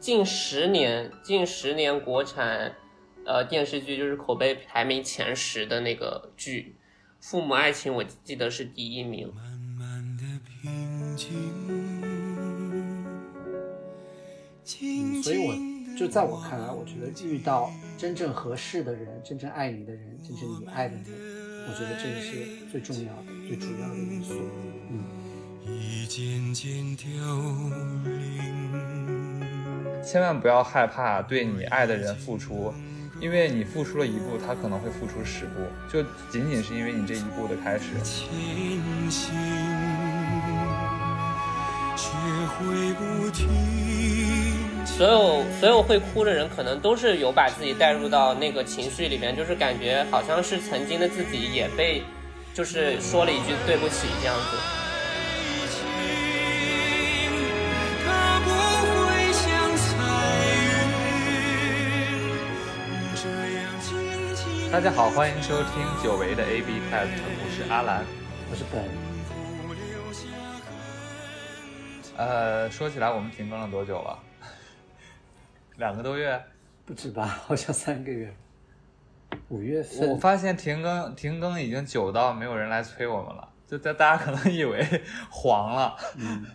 近十年近十年国产呃电视剧就是口碑排名前十的那个剧，《父母爱情》我记得是第一名。慢慢的平静静所以我就在我看来，我觉得遇到真正合适的人，真正爱你的人，真正你爱的人，我觉得这个是最重要的、最主要的因素。嗯，一件件凋零千万不要害怕对你爱的人付出，因为你付出了一步，他可能会付出十步，就仅仅是因为你这一步的开始。前行，学会不所有所有会哭的人，可能都是有把自己带入到那个情绪里面，就是感觉好像是曾经的自己也被，就是说了一句对不起这样子。大家好，欢迎收听久违的 A B Test，我是阿兰。我是本，呃，说起来，我们停更了多久了？两个多月。不止吧？好像三个月，五月我。发现停更停更已经久到没有人来催我们了，就大大家可能以为 黄了。嗯，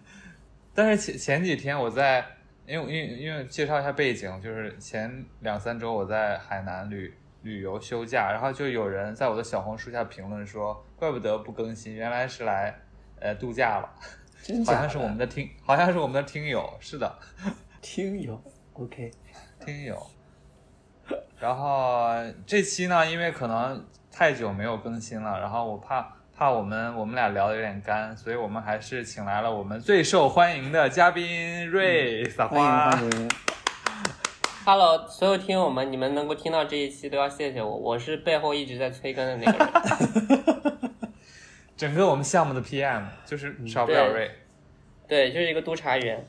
但是前前几天我在，因为因为因为介绍一下背景，就是前两三周我在海南旅旅游休假，然后就有人在我的小红书下评论说，怪不得不更新，原来是来呃度假了，好？像是我们的听，好像是我们的听友，是的，听友，OK，听友。然后这期呢，因为可能太久没有更新了，然后我怕怕我们我们俩聊的有点干，所以我们还是请来了我们最受欢迎的嘉宾瑞撒欢迎花。欢迎。Hello，所有听友们，你们能够听到这一期都要谢谢我，我是背后一直在催更的那个人。整个我们项目的 PM 就是少不了对瑞。对，就是一个督察员。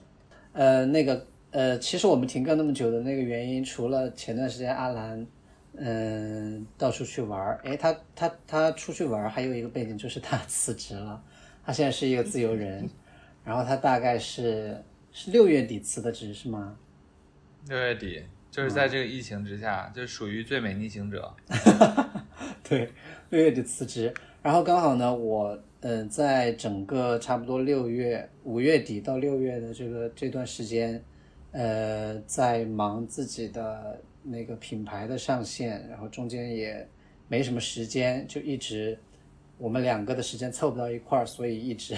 呃，那个呃，其实我们停更那么久的那个原因，除了前段时间阿兰，嗯、到处去玩儿，诶，他他他出去玩儿，还有一个背景就是他 辞职了，他现在是一个自由人，然后他大概是是六月底辞的职是吗？六月底就是在这个疫情之下，就属于最美逆行者。对，六月底辞职，然后刚好呢，我嗯、呃在整个差不多六月五月底到六月的这个这段时间，呃，在忙自己的那个品牌的上线，然后中间也没什么时间，就一直我们两个的时间凑不到一块儿，所以一直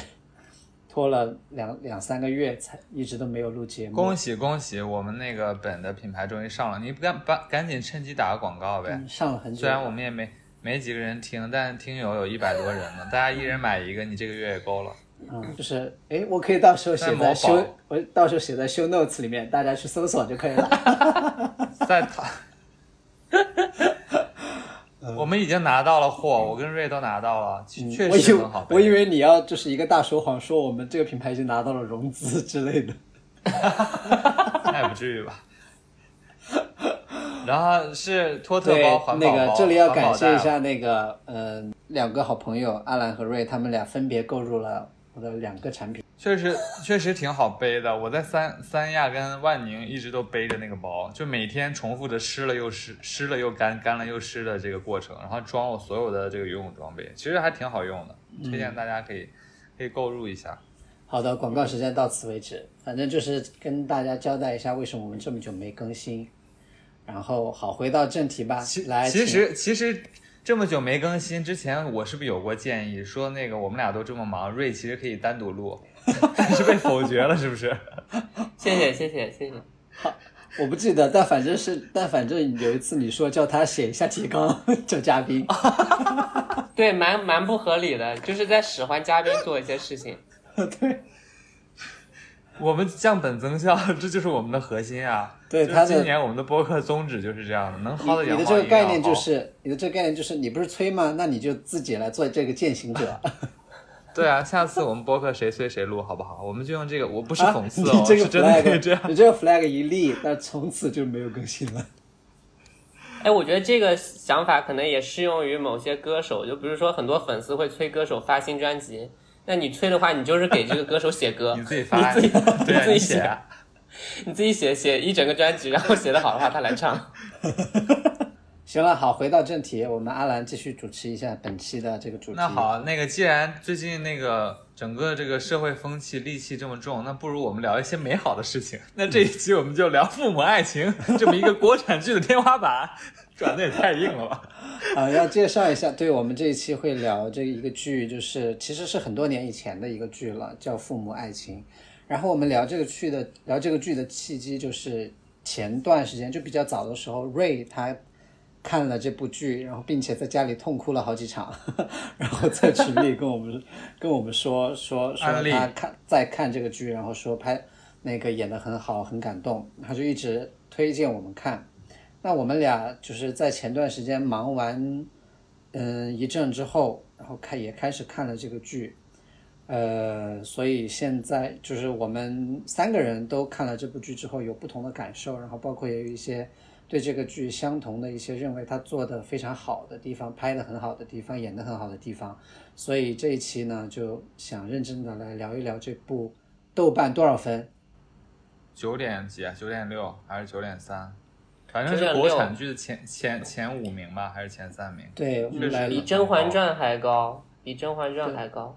拖了两两三个月才一直都没有录节目。恭喜恭喜，我们那个本的品牌终于上了，你不赶把赶紧趁机打个广告呗。嗯上了很久，虽然我们也没没几个人听，但听友有一百多人呢，大家一人买一个，你这个月也够了。嗯，就是哎，我可以到时候写在修，我到时候写在 show notes 里面，大家去搜索就可以了。在他，我们已经拿到了货，我跟瑞都拿到了，确确实很好背。我以为你要就是一个大说谎，说我们这个品牌已经拿到了融资之类的。那也不至于吧。然后是托特对包环，保那，个这里要感谢一下那个嗯、两个好朋友阿兰和瑞，他们俩分别购入了我的两个产品。确实确实挺好背的。我在三三亚跟万宁一直都背着那个包，就每天重复着湿了又湿，湿了又干，干了又湿的这个过程，然后装我所有的这个游泳装备，其实还挺好用的，推荐大家可以可以购入一下。好的，广告时间到此为止。反正就是跟大家交代一下为什么我们这么久没更新。然后好，回到正题吧其。来，其实其实这么久没更新之前，我是不是有过建议说那个我们俩都这么忙，瑞其实可以单独录，但是被否决了，是不是？谢谢谢谢谢谢。我不记得，但反正是，但反正有一次你说叫他写一下提纲，叫嘉宾。对，蛮蛮不合理的，就是在使唤嘉宾做一些事情。对，我们降本增效，这就是我们的核心啊。对他今年我们的播客宗旨就是这样的，能薅的你羊毛你的这个概念就是，你的这个概念就是，你不是催吗？那你就自己来做这个践行者。对啊，下次我们播客谁催谁录，好不好？我们就用这个，我不是啊讽刺哦，你这个是真的可以 flag，这样。你这个 flag 一立，那从此就没有更新了。哎，我觉得这个想法可能也适用于某些歌手，就比如说很多粉丝会催歌手发新专辑，那你催的话，你就是给这个歌手写歌，你自己发，你自己 对啊，你自己写啊。你自己写写一整个专辑，然后写的好的话他来唱。行了，好，回到正题，我们阿兰继续主持一下本期的这个主题。那好，那个既然最近那个整个这个社会风气戾气这么重，那不如我们聊一些美好的事情。那这一期我们就聊父母爱情这么一个国产剧的天花板，转的也太硬了吧？啊，要介绍一下，对我们这一期会聊这一个剧，就是其实是很多年以前的一个剧了，叫《父母爱情》。然后我们聊这个剧的聊这个剧的契机，就是前段时间就比较早的时候，瑞他看了这部剧，然后并且在家里痛哭了好几场，然后在群里跟我们 跟我们说说说他看在看这个剧，然后说拍那个演的很好，很感动，他就一直推荐我们看。那我们俩就是在前段时间忙完，嗯一阵之后，然后开也开始看了这个剧，呃，所以现在就是我们三个人都看了这部剧之后有不同的感受，然后包括也有一些对这个剧相同的一些认为他做的非常好的地方，拍的很好的地方，演的很好的地方，所以这一期呢就想认真的来聊一聊这部豆瓣多少分？九点几啊？九点六还是九点三？反正是国产剧的前前前五名吧，还是前三名？对，我们来比《甄嬛传》还高，比《甄嬛传》还高。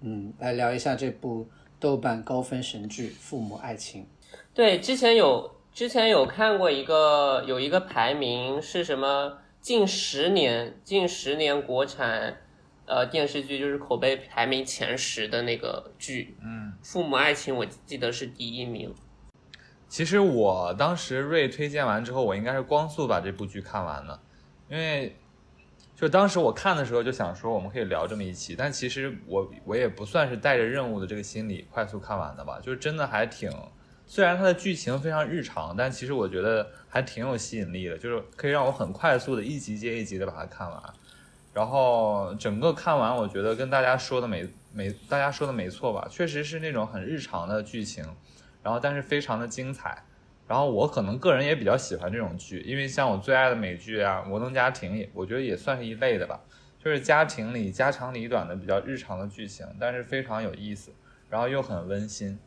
嗯来聊一下这部豆瓣高分神剧《父母爱情》。对，之前有之前有看过一个有一个排名是什么？近十年近十年国产呃电视剧就是口碑排名前十的那个剧，嗯，《父母爱情》我记得是第一名。其实我当时瑞推荐完之后，我应该是光速把这部剧看完了，因为就当时我看的时候就想说我们可以聊这么一期，但其实我我也不算是带着任务的这个心理快速看完的吧，就是真的还挺，虽然它的剧情非常日常，但其实我觉得还挺有吸引力的，就是可以让我很快速的一集接一集的把它看完，然后整个看完，我觉得跟大家说的没没大家说的没错吧，确实是那种很日常的剧情。然后但是非常的精彩。然后我可能个人也比较喜欢这种剧，因为像我最爱的美剧啊，《摩登家庭》也我觉得也算是一类的吧，就是家庭里家长里短的比较日常的剧情，但是非常有意思，然后又很温馨。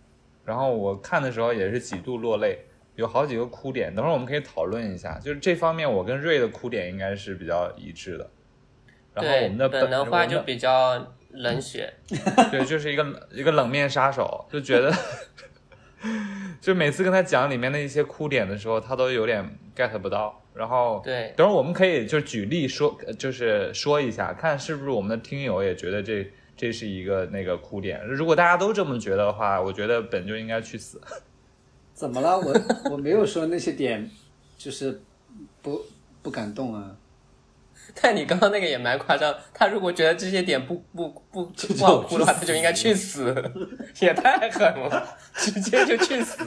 然后我看的时候也是几度落泪，有好几个哭点，等会儿我们可以讨论一下。就是这方面，我跟瑞的哭点应该是比较一致的。然后我对，们的本能花就比较冷血。对，就是一个一个冷面杀手，就觉得，就每次跟他讲里面的一些哭点的时候，他都有点 get 不到。然后，对等会儿我们可以就举例说，呃就是说一下，看是不是我们的听友也觉得这这是一个那个哭点。如果大家都这么觉得的话，我觉得本就应该去死。怎么了？我我没有说那些点，就是不不感动啊。但你刚刚那个也蛮夸张，他如果觉得这些点不不不不好哭的话，他就应该去死，也太狠了，直接就去死。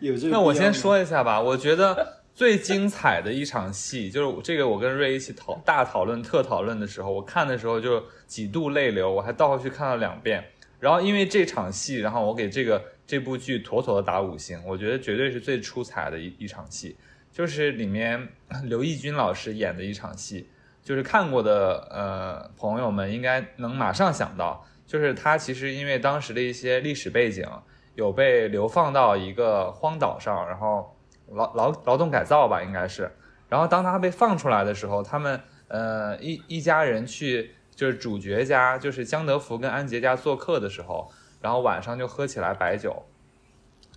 有这那我先说一下吧，我觉得最精彩的一场戏，就是这个我跟瑞一起讨大讨论、特讨论的时候，我看的时候就几度泪流，我还倒回去看了两遍。然后因为这场戏，然后我给这个这部剧妥妥的打五星，我觉得绝对是最出彩的一一场戏，就是里面刘奕君老师演的一场戏，就是看过的呃朋友们应该能马上想到，就是他其实因为当时的一些历史背景，有被流放到一个荒岛上，然后劳劳劳动改造吧，应该是。然后当他被放出来的时候，他们呃一一家人去就是主角家，就是江德福跟安杰家做客的时候，然后晚上就喝起来白酒，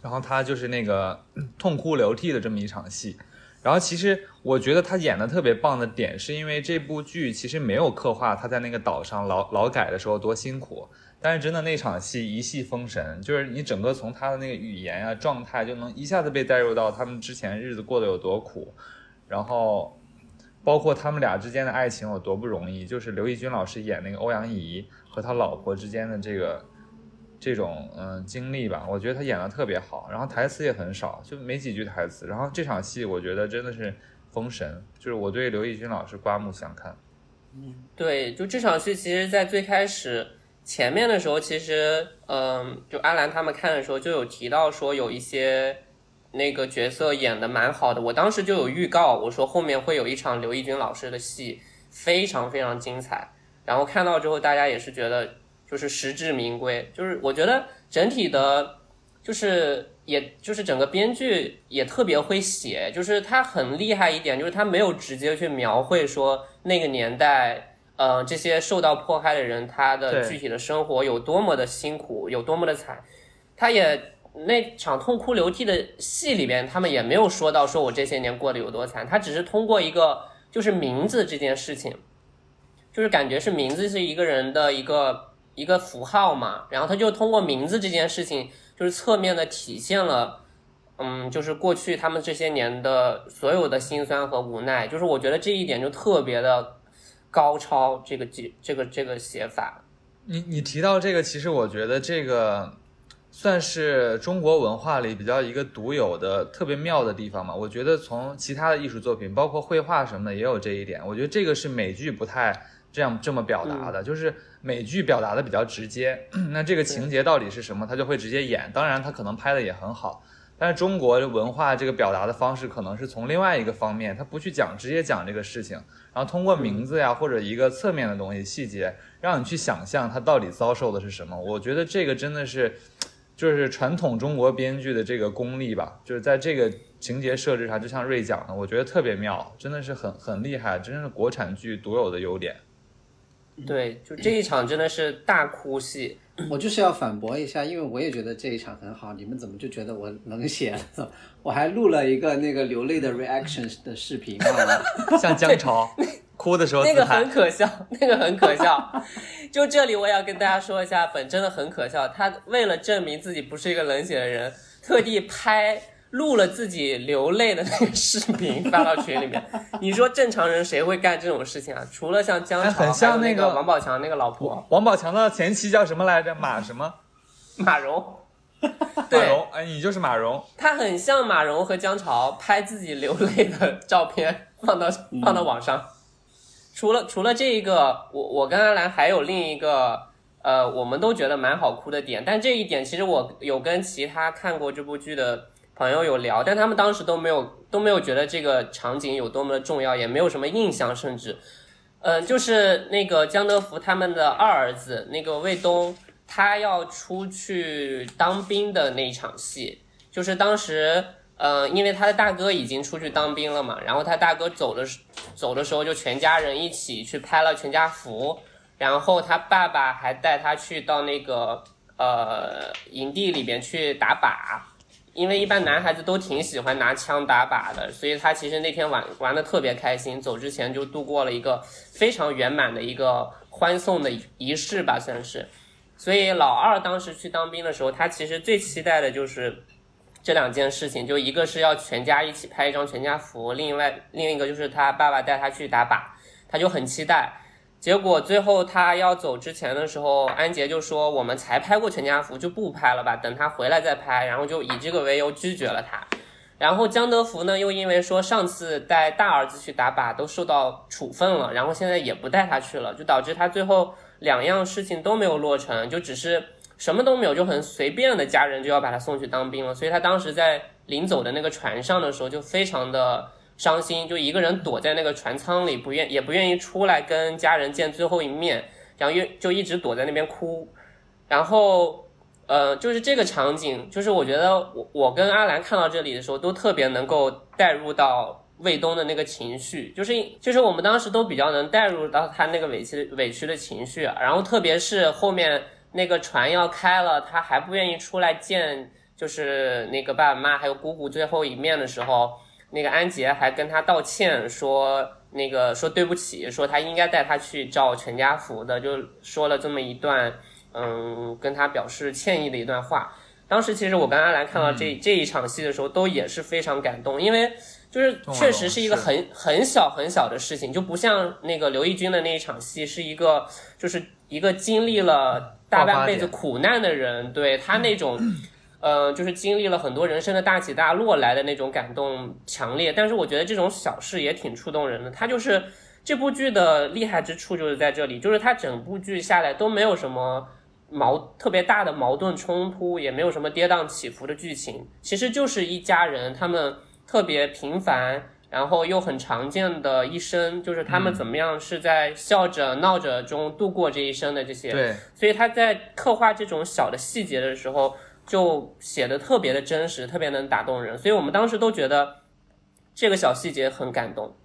然后他就是那个痛哭流涕的这么一场戏。然后其实我觉得他演的特别棒的点，是因为这部剧其实没有刻画他在那个岛上劳劳改的时候多辛苦，但是真的那场戏一戏封神，就是你整个从他的那个语言啊状态就能一下子被带入到他们之前日子过得有多苦，然后包括他们俩之间的爱情有多不容易，就是刘奕君老师演那个欧阳怡和他老婆之间的这个这种嗯经历吧，我觉得他演的特别好，然后台词也很少，就没几句台词，然后这场戏我觉得真的是封神，就是我对刘奕君老师刮目相看。嗯对，就这场戏，其实，在最开始前面的时候，其实，嗯，就阿兰他们看的时候就有提到说有一些那个角色演的蛮好的，我当时就有预告，我说后面会有一场刘奕君老师的戏，非常非常精彩。然后看到之后，大家也是觉得就是实至名归，就是我觉得整体的，就是也就是整个编剧也特别会写，就是他很厉害一点，就是他没有直接去描绘说那个年代，呃，这些受到迫害的人他的具体的生活有多么的辛苦，有多么的惨，他也。那场痛哭流涕的戏里边，他们也没有说到说我这些年过得有多惨，他只是通过一个就是名字这件事情，就是感觉是名字是一个人的一个一个符号嘛，然后他就通过名字这件事情，就是侧面的体现了，嗯，就是过去他们这些年的所有的辛酸和无奈，就是我觉得这一点就特别的高超，这个这这个这个写法，你你提到这个，其实我觉得这个算是中国文化里比较一个独有的、特别妙的地方嘛。我觉得从其他的艺术作品，包括绘画什么的，也有这一点。我觉得这个是美剧不太这样这么表达的，就是美剧表达的比较直接。那这个情节到底是什么，他就会直接演。当然，他可能拍的也很好。但是中国文化这个表达的方式，可能是从另外一个方面，他不去讲，直接讲这个事情，然后通过名字呀或者一个侧面的东西细节，让你去想象他到底遭受的是什么。我觉得这个真的是，就是传统中国编剧的这个功力吧，就是在这个情节设置上，就像瑞讲的，我觉得特别妙，真的是很很厉害，真是国产剧独有的优点。对，就这一场真的是大哭戏，我就是要反驳一下，因为我也觉得这一场很好，你们怎么就觉得我冷血了？我还录了一个那个流泪的 reaction 的视频，忘了。像姜潮 哭的时候那个很，可笑，那个很可笑。就这里我也要跟大家说一下，本真的很可笑。他为了证明自己不是一个冷血的人，特地拍录了自己流泪的那个视频发到群里面。你说正常人谁会干这种事情啊？除了像姜潮，哎很像那那个王宝强那个老婆王宝强的前妻叫什么来着？马什么？马蓉。马，蓉，哎，你就是马蓉。他很像马蓉和姜潮拍自己流泪的照片放到放到网上。除了除了这一个，我我跟阿兰还有另一个呃，我们都觉得蛮好哭的点，但这一点其实我有跟其他看过这部剧的朋友有聊，但他们当时都没有都没有觉得这个场景有多么的重要，也没有什么印象，甚至，嗯、就是那个江德福他们的二儿子那个卫东，他要出去当兵的那一场戏，就是当时，呃，因为他的大哥已经出去当兵了嘛，然后他大哥走的时走的时候，就全家人一起去拍了全家福，然后他爸爸还带他去到那个呃营地里边去打靶，因为一般男孩子都挺喜欢拿枪打靶的，所以他其实那天玩玩的特别开心，走之前就度过了一个非常圆满的一个欢送的仪式吧，算是。所以老二当时去当兵的时候，他其实最期待的就是这两件事情，就一个是要全家一起拍一张全家福，另外另一个就是他爸爸带他去打靶，他就很期待。结果最后他要走之前的时候，安杰就说：“我们才拍过全家福，就不拍了吧，等他回来再拍。”然后就以这个为由拒绝了他。然后江德福呢，又因为说上次带大儿子去打靶都受到处分了，然后现在也不带他去了，就导致他最后两样事情都没有落成，就只是什么都没有，就很随便的家人就要把他送去当兵了。所以他当时在临走的那个船上的时候就非常的伤心，就一个人躲在那个船舱里，不愿也不愿意出来跟家人见最后一面，然后又就一直躲在那边哭，然后。呃，就是这个场景，就是我觉得我我跟阿兰看到这里的时候，都特别能够带入到卫东的那个情绪，就是就是我们当时都比较能带入到他那个委屈委屈的情绪，然后特别是后面那个船要开了，他还不愿意出来见，就是那个爸爸妈妈还有姑姑最后一面的时候，那个安杰还跟他道歉说。那个说对不起，说他应该带他去照全家福的，就说了这么一段，嗯，跟他表示歉意的一段话。当时其实我跟阿兰看到这、这一场戏的时候，都也是非常感动，因为就是确实是一个很很小很小的事情，就不像那个刘奕君的那一场戏，是一个就是一个经历了大半辈子苦难的人，对他那种。呃，就是经历了很多人生的大起大落来的那种感动强烈，但是我觉得这种小事也挺触动人的。它就是这部剧的厉害之处就是在这里，就是它整部剧下来都没有什么矛特别大的矛盾冲突，也没有什么跌宕起伏的剧情，其实就是一家人他们特别平凡，然后又很常见的一生，就是他们怎么样是在笑着闹着中度过这一生的这些。对，所以他在刻画这种小的细节的时候。就写的特别的真实，特别能打动人，所以我们当时都觉得这个小细节很感动。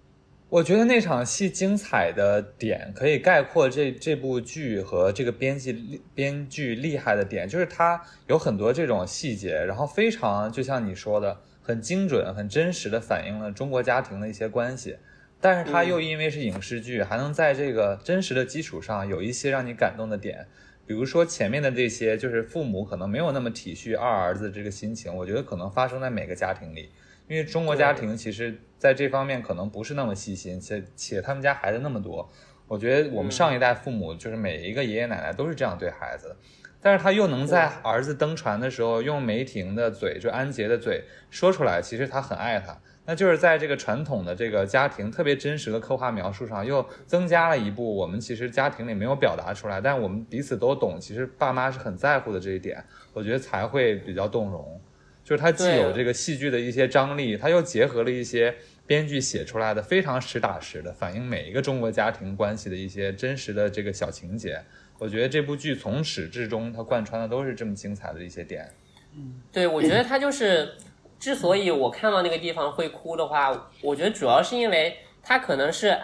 我觉得那场戏精彩的点可以概括这这部剧和这个编辑编剧厉害的点，就是它有很多这种细节，然后非常就像你说的，很精准、很真实的反映了中国家庭的一些关系。但是它又因为是影视剧，还能在这个真实的基础上有一些让你感动的点，比如说前面的这些，就是父母可能没有那么体恤二儿子这个心情，我觉得可能发生在每个家庭里。因为中国家庭其实在这方面可能不是那么细心，且且他们家孩子那么多，我觉得我们上一代父母就是每一个爷爷奶奶都是这样对孩子，但是他又能在儿子登船的时候用梅婷的嘴，就安杰的嘴说出来，其实他很爱他，那就是在这个传统的这个家庭特别真实的刻画描述上，又增加了一步我们其实家庭里没有表达出来，但我们彼此都懂，其实爸妈是很在乎的这一点，我觉得才会比较动容。就是它既有这个戏剧的一些张力，它又结合了一些编剧写出来的非常实打实的反映每一个中国家庭关系的一些真实的这个小情节。我觉得这部剧从始至终它贯穿的都是这么精彩的一些点。嗯，对，我觉得它就是之所以我看到那个地方会哭的话，我觉得主要是因为它可能是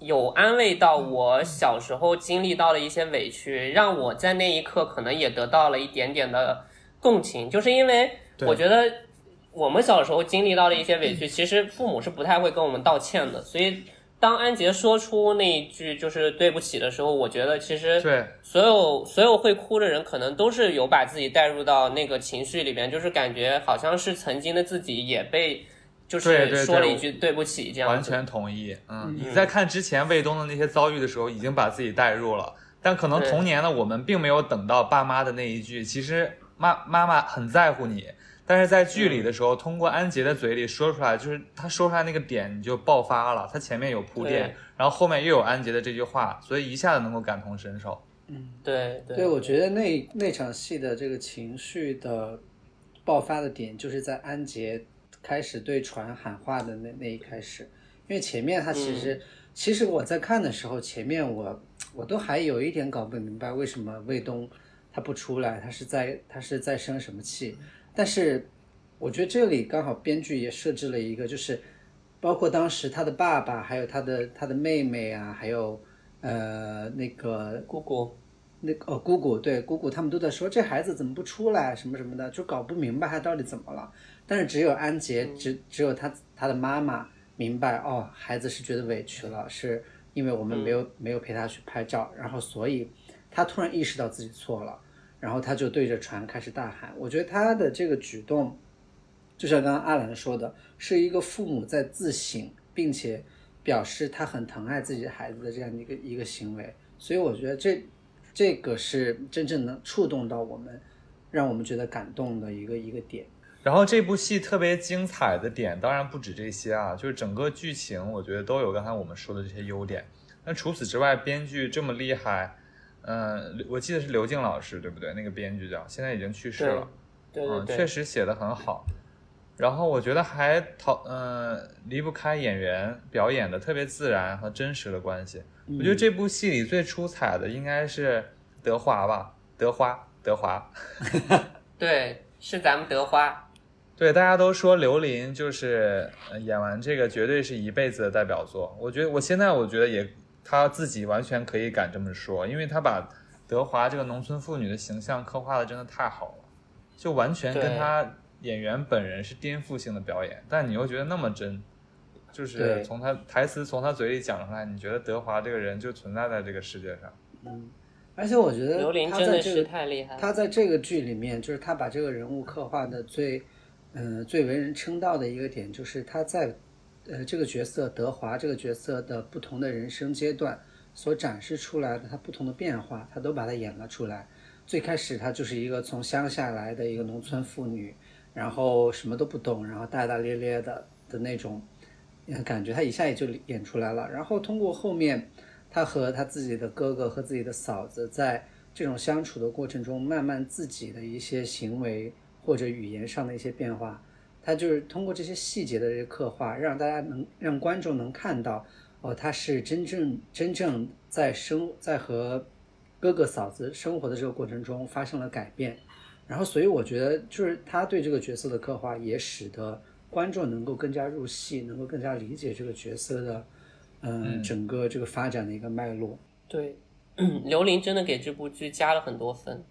有安慰到我小时候经历到的一些委屈，让我在那一刻可能也得到了一点点的共情，就是因为。我觉得我们小时候经历到的一些委屈，其实父母是不太会跟我们道歉的。所以当安杰说出那一句就是对不起的时候，我觉得其实对所有所有会哭的人，可能都是有把自己带入到那个情绪里边，就是感觉好像是曾经的自己也被就是说了一句对不起这样。完全同意。嗯，你在看之前卫东的那些遭遇的时候，已经把自己带入了，但可能童年的我们并没有等到爸妈的那一句，其实妈妈妈很在乎你。但是在剧里的时候，通过安杰的嘴里说出来，就是他说出来那个点，你就爆发了。他前面有铺垫，然后后面又有安杰的这句话，所以一下子能够感同身受。嗯，对对，我觉得那那场戏的这个情绪的爆发的点，就是在安杰开始对船喊话的那那一开始。因为前面他其实，其实我在看的时候，前面我我都还有一点搞不明白，为什么卫东他不出来，他是在他是在生什么气。但是，我觉得这里刚好编剧也设置了一个，就是包括当时他的爸爸，还有他的他的妹妹啊，还有呃那个姑姑，那个哦姑姑对姑姑，他们都在说这孩子怎么不出来什么什么的，就搞不明白他到底怎么了。但是只有安杰，只只有他他的妈妈明白哦，孩子是觉得委屈了，是因为我们没有没有陪他去拍照，然后所以他突然意识到自己错了。然后他就对着船开始大喊。我觉得他的这个举动，就像刚刚阿兰说的，是一个父母在自省，并且表示他很疼爱自己的孩子的这样一个一个行为。所以我觉得这这个是真正能触动到我们，让我们觉得感动的一个一个点。然后这部戏特别精彩的点，当然不止这些啊，就是整个剧情，我觉得都有刚才我们说的这些优点。那除此之外，编剧这么厉害。嗯，我记得是刘静老师，对不对？那个编剧叫，现在已经去世了。对对对，确实写的很好。然后我觉得还逃，嗯，离不开演员表演的特别自然和真实的关系。我觉得这部戏里最出彩的应该是德华吧，德华，德华。对，是咱们德华。对，大家都说刘琳就是演完这个绝对是一辈子的代表作。我觉得我现在我觉得也。他自己完全可以敢这么说，因为他把德华这个农村妇女的形象刻画的真的太好了，就完全跟他演员本人是颠覆性的表演，但你又觉得那么真，就是从他台词从他嘴里讲出来，你觉得德华这个人就存在在这个世界上。嗯，而且我觉得刘琳真的是太厉害，他在这个剧里面，就是他把这个人物刻画的最，嗯，最为人称道的一个点，就是他在。呃，这个角色德华这个角色的不同的人生阶段所展示出来的他不同的变化，他都把它演了出来。最开始他就是一个从乡下来的一个农村妇女，然后什么都不懂，然后大大咧咧的的那种感觉，他一下也就演出来了。然后通过后面他和他自己的哥哥和自己的嫂子在这种相处的过程中，慢慢自己的一些行为或者语言上的一些变化。他就是通过这些细节的这个刻画，让大家能让观众能看到，哦，他是真正真正在生在和哥哥嫂子生活的这个过程中发生了改变，然后所以我觉得就是他对这个角色的刻画，也使得观众能够更加入戏，能够更加理解这个角色的，嗯，整个这个发展的一个脉络。对，刘琳真的给这部剧加了很多分。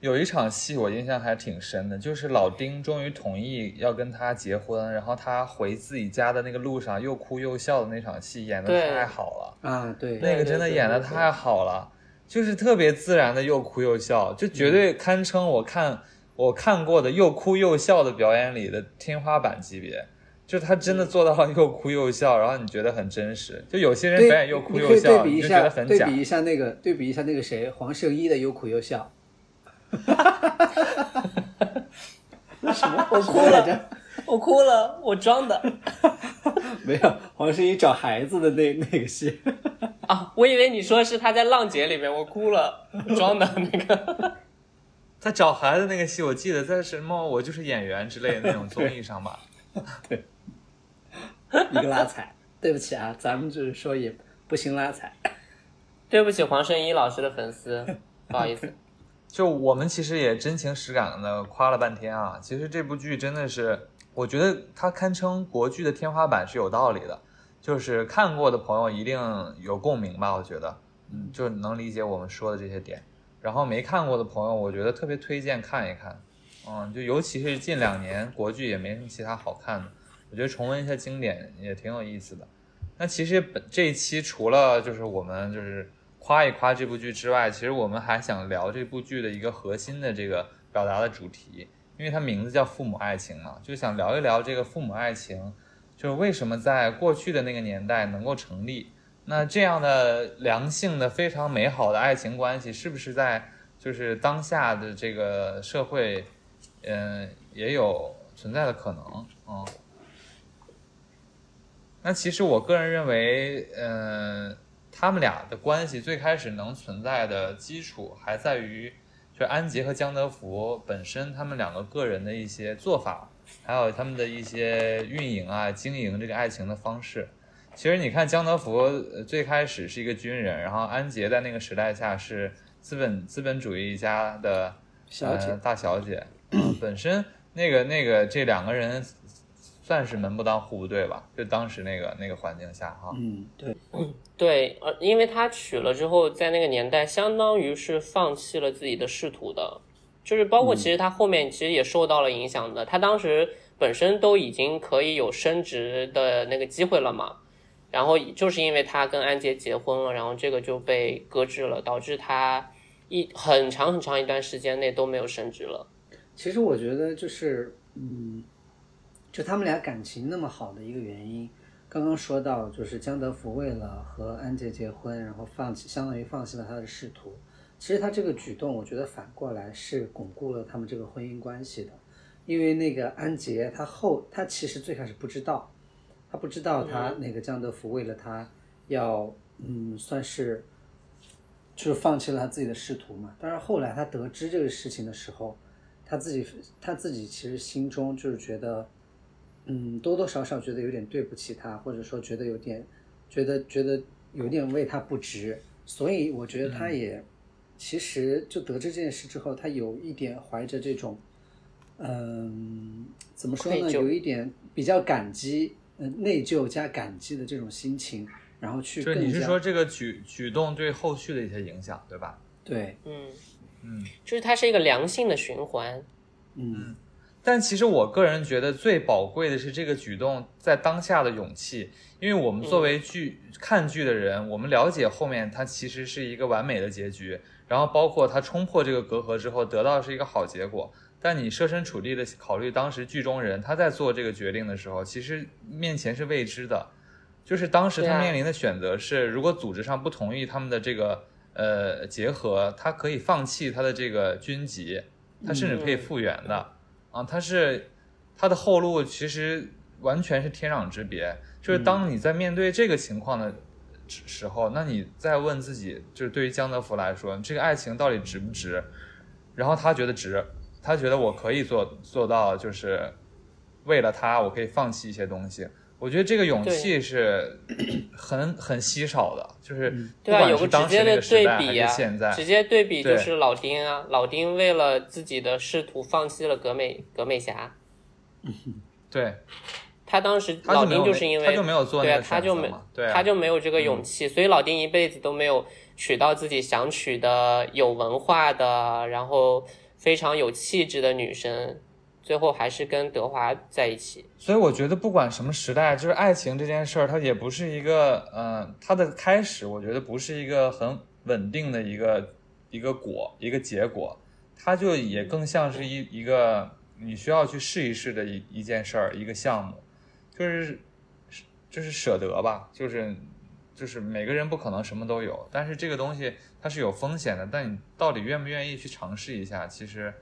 有一场戏我印象还挺深的，就是老丁终于同意要跟他结婚，然后他回自己家的那个路上又哭又笑的那场戏，演的太好了。啊，对，那个真的演的太好了，就是特别自然的又哭又笑，就绝对堪称我看我看过的又哭又笑的表演里的天花板级别。就他真的做到了又哭又笑，然后你觉得很真实。就有些人表演又哭又笑，你就觉得，很假。对比一下那个，对比一下那个谁，黄圣依的又哭又笑。什么？我哭来着？我哭了，我装的 没有，黄圣依找孩子的那那个戏。啊！我以为你说是他在《浪姐》里面，我哭了，我装的那个。他找孩子那个戏，我记得在什么《我就是演员》之类的那种综艺上吧。对 一个拉踩。对不起啊，咱们就是说也不行拉踩。对不起，黄圣依老师的粉丝，不好意思。就我们其实也真情实感的夸了半天啊，其实这部剧真的是，我觉得它堪称国剧的天花板是有道理的，就是看过的朋友一定有共鸣吧，我觉得，嗯，就能理解我们说的这些点。然后没看过的朋友，我觉得特别推荐看一看，嗯，就尤其是近两年国剧也没什么其他好看的，我觉得重温一下经典也挺有意思的。那其实本这一期除了就是我们就是夸一夸这部剧之外，其实我们还想聊这部剧的一个核心的这个表达的主题，因为它名字叫父母爱情嘛，就想聊一聊这个父母爱情，就是为什么在过去的那个年代能够成立。那这样的良性的、非常美好的爱情关系，是不是在就是当下的这个社会，嗯、也有存在的可能？嗯。那其实我个人认为，嗯、他们俩的关系最开始能存在的基础，还在于就安杰和江德福本身他们两个个人的一些做法，还有他们的一些运营啊、经营这个爱情的方式。其实你看，江德福呃最开始是一个军人，然后安杰在那个时代下是资本资本主义家的小姐呃、大小姐，嗯本身那个那个这两个人算是门不当户不对吧？就当时那个那个环境下哈，嗯，对，对，呃，因为他娶了之后，在那个年代，相当于是放弃了自己的仕途的，就是包括其实他后面其实也受到了影响的。他当时本身都已经可以有升职的那个机会了嘛，然后就是因为他跟安杰结婚了，然后这个就被搁置了，导致他一很长很长一段时间内都没有升职了。其实我觉得就是，嗯，就他们俩感情那么好的一个原因，刚刚说到，就是江德福为了和安杰结婚，然后放弃，相当于放弃了他的仕途。其实他这个举动，我觉得反过来是巩固了他们这个婚姻关系的，因为那个安杰他后他其实最开始不知道，他不知道他那个江德福为了他要，嗯，算是就是放弃了他自己的仕途嘛。但是后来他得知这个事情的时候，他自己他自己其实心中就是觉得，嗯，多多少少觉得有点对不起他，或者说觉得有点觉得觉得有点为他不值，所以我觉得他也、其实就得知这件事之后，他有一点怀着这种，嗯，怎么说呢，有一点比较感激，嗯、内疚加感激的这种心情，然后去就你是说这个举举动对后续的一些影响，对吧？对，嗯，嗯，就是它是一个良性的循环。嗯但其实我个人觉得最宝贵的是这个举动在当下的勇气，因为我们作为剧、看剧的人，我们了解后面它其实是一个完美的结局，然后包括他冲破这个隔阂之后得到的是一个好结果。但你设身处地的考虑当时剧中人他在做这个决定的时候，其实面前是未知的，就是当时他面临的选择是，如果组织上不同意他们的这个呃结合，他可以放弃他的这个军籍，他甚至可以复原的。啊，他是他的后路其实完全是天壤之别。就是当你在面对这个情况的时时候，那你再问自己，就是对于江德福来说，这个爱情到底值不值？然后他觉得值，他觉得我可以做做到，就是为了他，我可以放弃一些东西。我觉得这个勇气是很很稀少的，就是不对啊，管有个直是当时那接的对个时代还比啊是现在，，直接对比就是老丁啊，老丁为了自己的仕途放弃了格美格美侠，对，他当时老丁就是因为他就没有做对啊，他就没他就没有这个勇气，所以老丁一辈子都没有娶到自己想娶的有文化的，然后非常有气质的女生，最后还是跟德华在一起。所以我觉得不管什么时代，就是爱情这件事儿，它也不是一个，呃，它的开始，我觉得不是一个很稳定的一个一个果，一个结果，它就也更像是一一个你需要去试一试的一一件事儿，一个项目，就是就是舍得吧，就是就是每个人不可能什么都有，但是这个东西它是有风险的，但你到底愿不愿意去尝试一下，其实。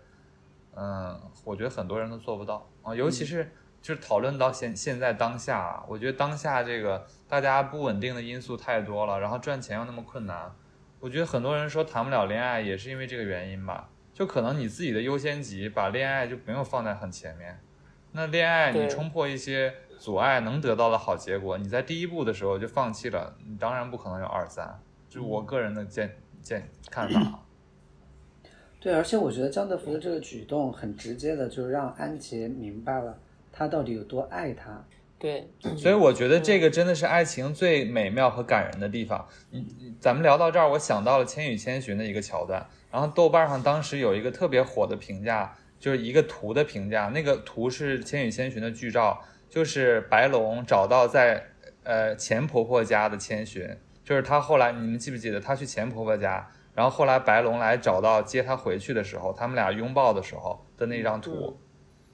嗯，我觉得很多人都做不到。啊，尤其是就是讨论到现现在当下啊，我觉得当下这个大家不稳定的因素太多了，然后赚钱又那么困难，我觉得很多人说谈不了恋爱也是因为这个原因吧，就可能你自己的优先级把恋爱就没有放在很前面，那恋爱你冲破一些阻碍能得到的好结果，你在第一步的时候就放弃了，你当然不可能有二三，就是我个人的见见看法啊。对，而且我觉得江德福的这个举动很直接的，就让安杰明白了他到底有多爱他。对，所以我觉得这个真的是爱情最美妙和感人的地方。你你咱们聊到这儿，我想到了《千与千寻》的一个桥段，然后豆瓣上当时有一个特别火的评价，就是一个图的评价，那个图是《千与千寻》的剧照，就是白龙找到在呃钱婆婆家的千寻，就是他后来你们记不记得他去钱婆婆家，然后后来白龙来找到接他回去的时候，他们俩拥抱的时候的那张图。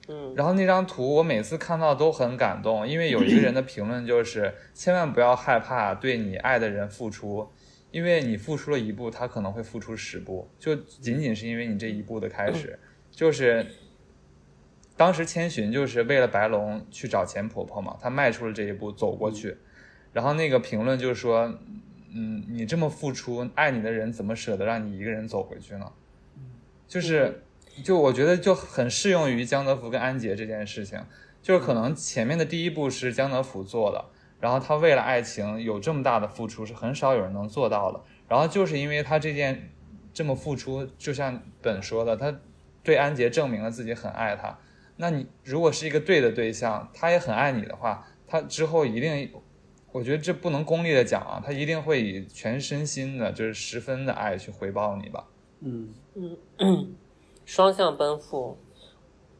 嗯，然后那张图我每次看到都很感动，因为有一个人的评论就是千万不要害怕对你爱的人付出，因为你付出了一步，他可能会付出十步，就仅仅是因为你这一步的开始，就是当时千寻就是为了白龙去找钱婆婆嘛，她迈出了这一步走过去，然后那个评论就说，嗯，你这么付出，爱你的人怎么舍得让你一个人走回去呢？就是。就我觉得就很适用于江德福跟安杰这件事情，就是可能前面的第一步是江德福做的，然后他为了爱情有这么大的付出是很少有人能做到的，然后就是因为他这件这么付出，就像本说的，他对安杰证明了自己很爱他。那你如果是一个对的对象，他也很爱你的话，他之后一定，我觉得这不能功利的讲啊，他一定会以全身心的，就是十分的爱去回报你吧。嗯嗯，双向奔赴。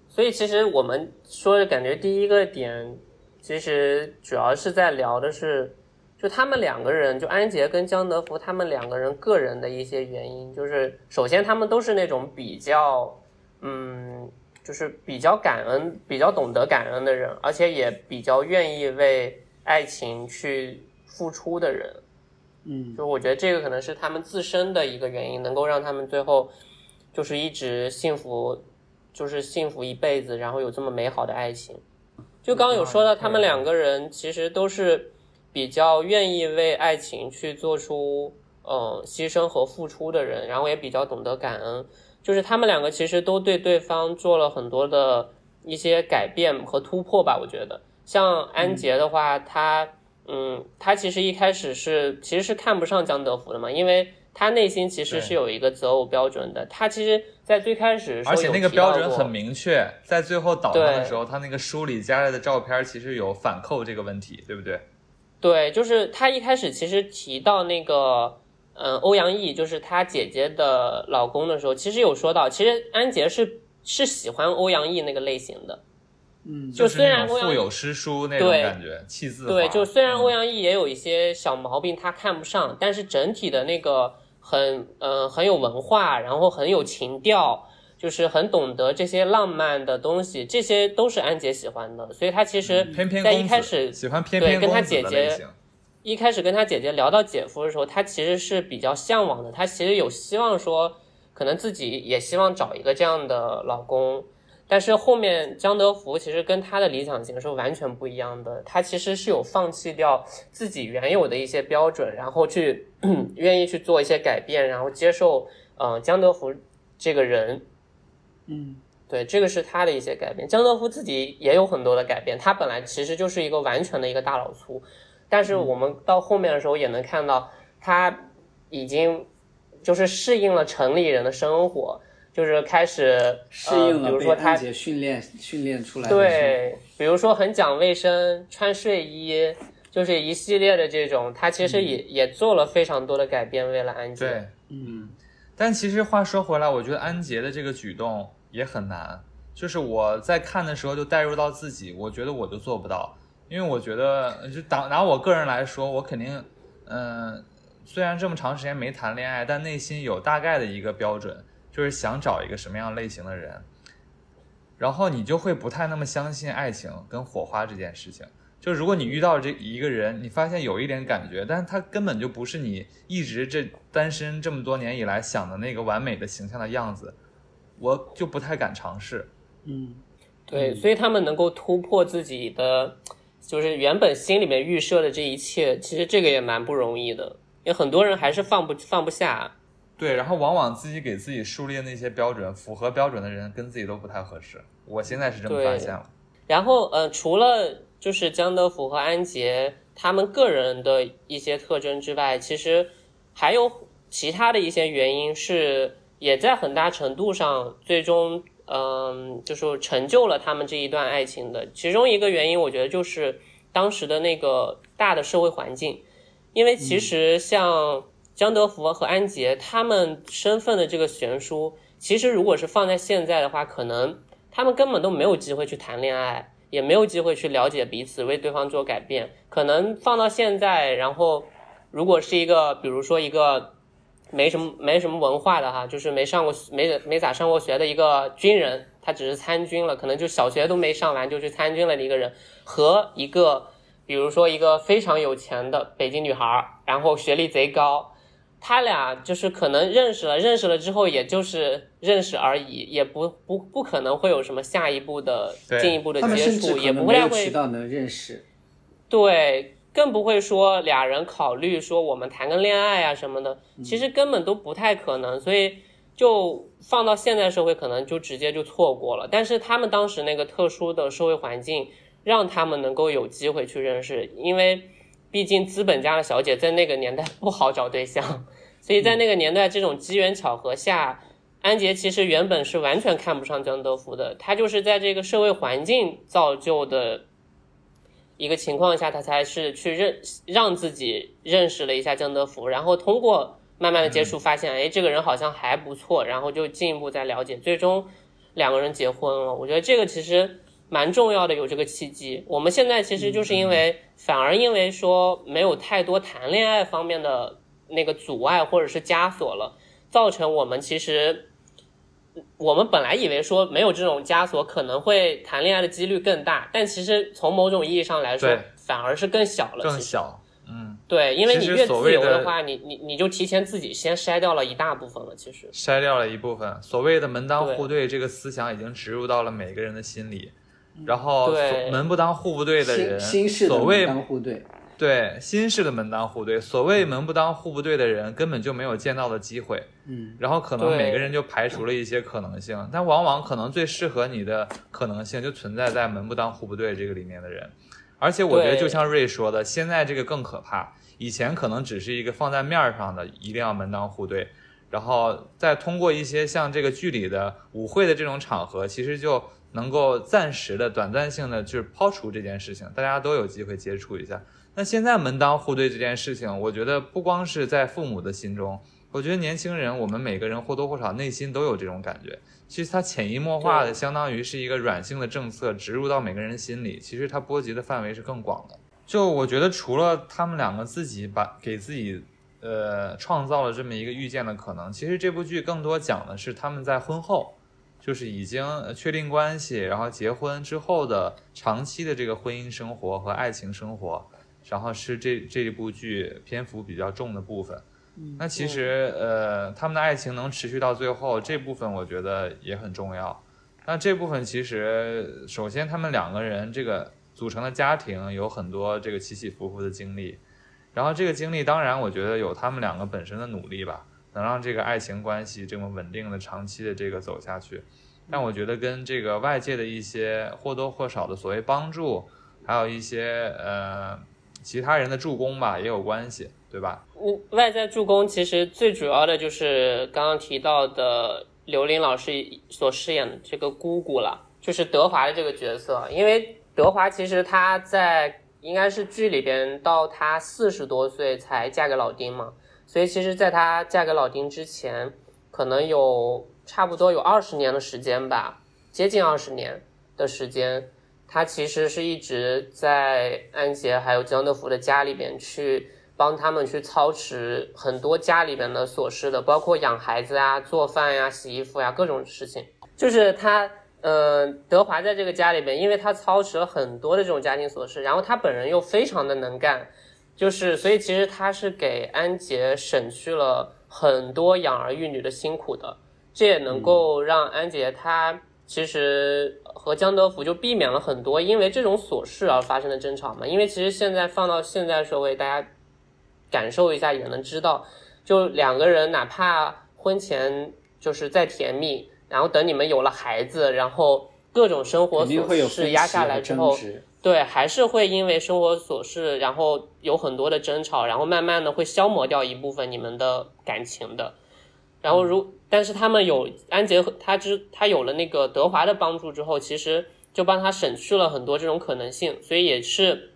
所以其实我们说的感觉第一个点，其实主要是在聊的是，就他们两个人，就安杰跟江德福他们两个人个人的一些原因。就是首先他们都是那种比较，嗯，就是比较感恩、比较懂得感恩的人，而且也比较愿意为爱情去付出的人。嗯，就我觉得这个可能是他们自身的一个原因，能够让他们最后就是一直幸福，就是幸福一辈子，然后有这么美好的爱情。就刚刚有说到，他们两个人其实都是比较愿意为爱情去做出嗯牺牲和付出的人，然后也比较懂得感恩。就是他们两个其实都对对方做了很多的一些改变和突破吧。我觉得，像安杰的话，他嗯，他其实一开始是其实是看不上江德福的嘛，因为他内心其实是有一个择偶标准的。他其实，在最开始而且那个标准很明确，在最后导航的时候，他那个书里加来的照片其实有反扣这个问题，对不对？对，就是他一开始其实提到那个，嗯，欧阳毅就是他姐姐的老公的时候，其实有说到，其实安杰是是喜欢欧阳毅那个类型的。嗯，就虽然欧阳腹有诗书那种感觉，气自。对，就虽然嗯欧阳毅也有一些小毛病，他看不上，但是整体的那个很呃很有文化，然后很有情调，就是很懂得这些浪漫的东西，这些都是安杰喜欢的，所以他其实嗯偏偏在一开始喜欢偏对跟他偏公子姐姐的类型。一开始跟他姐姐聊到姐夫的时候，他其实是比较向往的，他其实有希望说，可能自己也希望找一个这样的老公。但是后面江德福其实跟他的理想型是完全不一样的，他其实是有放弃掉自己原有的一些标准，然后去 愿意去做一些改变，然后接受嗯、呃江德福这个人。嗯，对，这个是他的一些改变。江德福自己也有很多的改变，他本来其实就是一个完全的一个大老粗，但是我们到后面的时候也能看到，他已经就是适应了城里人的生活，就是开始适应比如说他安杰训练训练出来的对，比如说很讲卫生，穿睡衣，就是一系列的这种，他其实也、也做了非常多的改变，为了安杰。对，嗯但其实话说回来，我觉得安杰的这个举动也很难。就是我在看的时候就带入到自己，我觉得我就做不到，因为我觉得就拿拿我个人来说，我肯定，嗯、虽然这么长时间没谈恋爱，但内心有大概的一个标准，就是想找一个什么样类型的人，然后你就会不太那么相信爱情跟火花这件事情。就如果你遇到这一个人，你发现有一点感觉，但是他根本就不是你一直这单身这么多年以来想的那个完美的形象的样子，我就不太敢尝试。嗯对，所以他们能够突破自己的，就是原本心里面预设的这一切，其实这个也蛮不容易的，因为很多人还是放不放不下。对，然后往往自己给自己树立的那些标准，符合标准的人跟自己都不太合适。我现在是这么发现了。然后，呃，除了就是江德福和安杰他们个人的一些特征之外，其实还有其他的一些原因是也在很大程度上最终，嗯、就是成就了他们这一段爱情的。其中一个原因，我觉得就是当时的那个大的社会环境，因为其实像江德福和安杰他们身份的这个悬殊，其实如果是放在现在的话，可能他们根本都没有机会去谈恋爱，也没有机会去了解彼此，为对方做改变。可能放到现在，然后如果是一个，比如说一个没什么没什么文化的哈，就是没上过没没咋上过学的一个军人，他只是参军了，可能就小学都没上完就去参军了的一个人，和一个比如说一个非常有钱的北京女孩，然后学历贼高。他俩就是可能认识了，认识了之后也就是认识而已，也不不不可能会有什么下一步的进一步的接触，也不太能没有渠会道能认识。对，更不会说俩人考虑说我们谈个恋爱啊什么的，其实根本都不太可能，所以就放到现在社会，可能就直接就错过了。但是他们当时那个特殊的社会环境，让他们能够有机会去认识，因为毕竟资本家的小姐在那个年代不好找对象，所以在那个年代这种机缘巧合下。安杰其实原本是完全看不上江德福的，他就是在这个社会环境造就的一个情况下，他才是去认让自己认识了一下江德福，然后通过慢慢的接触，发现、哎这个人好像还不错，然后就进一步再了解，最终两个人结婚了。我觉得这个其实蛮重要的，有这个契机。我们现在其实就是因为、反而因为说没有太多谈恋爱方面的那个阻碍或者是枷锁了，造成我们其实。我们本来以为说没有这种枷锁，可能会谈恋爱的几率更大，但其实从某种意义上来说，反而是更小了。更小，嗯，对，因为你越自由的话，你你你就提前自己先筛掉了一大部分了。其实，筛掉了一部分。所谓的门当户对这个思想已经植入到了每个人的心里，然后门不当户不对的人，新新式的所谓门当户对，对新式的门当户对，所谓门不当户不对的人，根本就没有见到的机会。嗯，然后可能每个人就排除了一些可能性，但往往可能最适合你的可能性就存在在门不当户不对这个里面的人。而且我觉得，就像瑞说的，现在这个更可怕。以前可能只是一个放在面儿上的，一定要门当户对，然后再通过一些像这个剧里的舞会的这种场合，其实就能够暂时的、短暂性的就是抛除这件事情，大家都有机会接触一下。那现在门当户对这件事情，我觉得不光是在父母的心中，我觉得年轻人，我们每个人或多或少内心都有这种感觉。其实它潜移默化的，相当于是一个软性的政策植入到每个人心里，其实它波及的范围是更广的。就我觉得，除了他们两个自己把给自己呃创造了这么一个遇见的可能，其实这部剧更多讲的是他们在婚后，就是已经呃确定关系，然后结婚之后的长期的这个婚姻生活和爱情生活，然后是这这一部剧篇幅比较重的部分。那其实呃，他们的爱情能持续到最后，这部分我觉得也很重要。那这部分其实，首先他们两个人这个组成的家庭有很多这个起起伏伏的经历，然后这个经历当然我觉得有他们两个本身的努力吧，能让这个爱情关系这么稳定的长期的这个走下去。但我觉得跟这个外界的一些或多或少的所谓帮助，还有一些呃其他人的助攻吧，也有关系，对吧？嗯，外在助攻其实最主要的就是刚刚提到的刘琳老师所饰演的这个姑姑了，就是德华的这个角色。因为德华其实她在应该是剧里边到她四十多岁才嫁给老丁嘛，所以其实在她嫁给老丁之前，可能有差不多有二十年的时间吧，接近二十年的时间，她其实是一直在安杰还有江德福的家里边去。帮他们去操持很多家里边的琐事的，包括养孩子啊、做饭呀、洗衣服呀各种事情。就是他，呃，德华在这个家里边，因为他操持了很多的这种家庭琐事，然后他本人又非常的能干，就是所以其实他是给安杰省去了很多养儿育女的辛苦的，这也能够让安杰他其实和江德福就避免了很多因为这种琐事而发生的争吵嘛。因为其实现在放到现在社会，大家。感受一下也能知道，就两个人哪怕婚前就是再甜蜜，然后等你们有了孩子，然后各种生活琐事压下来之后，对，还是会因为生活琐事，然后有很多的争吵，然后慢慢的会消磨掉一部分你们的感情的。然后如但是他们有安杰和他之他有了那个德华的帮助之后，其实就帮他省去了很多这种可能性，所以也是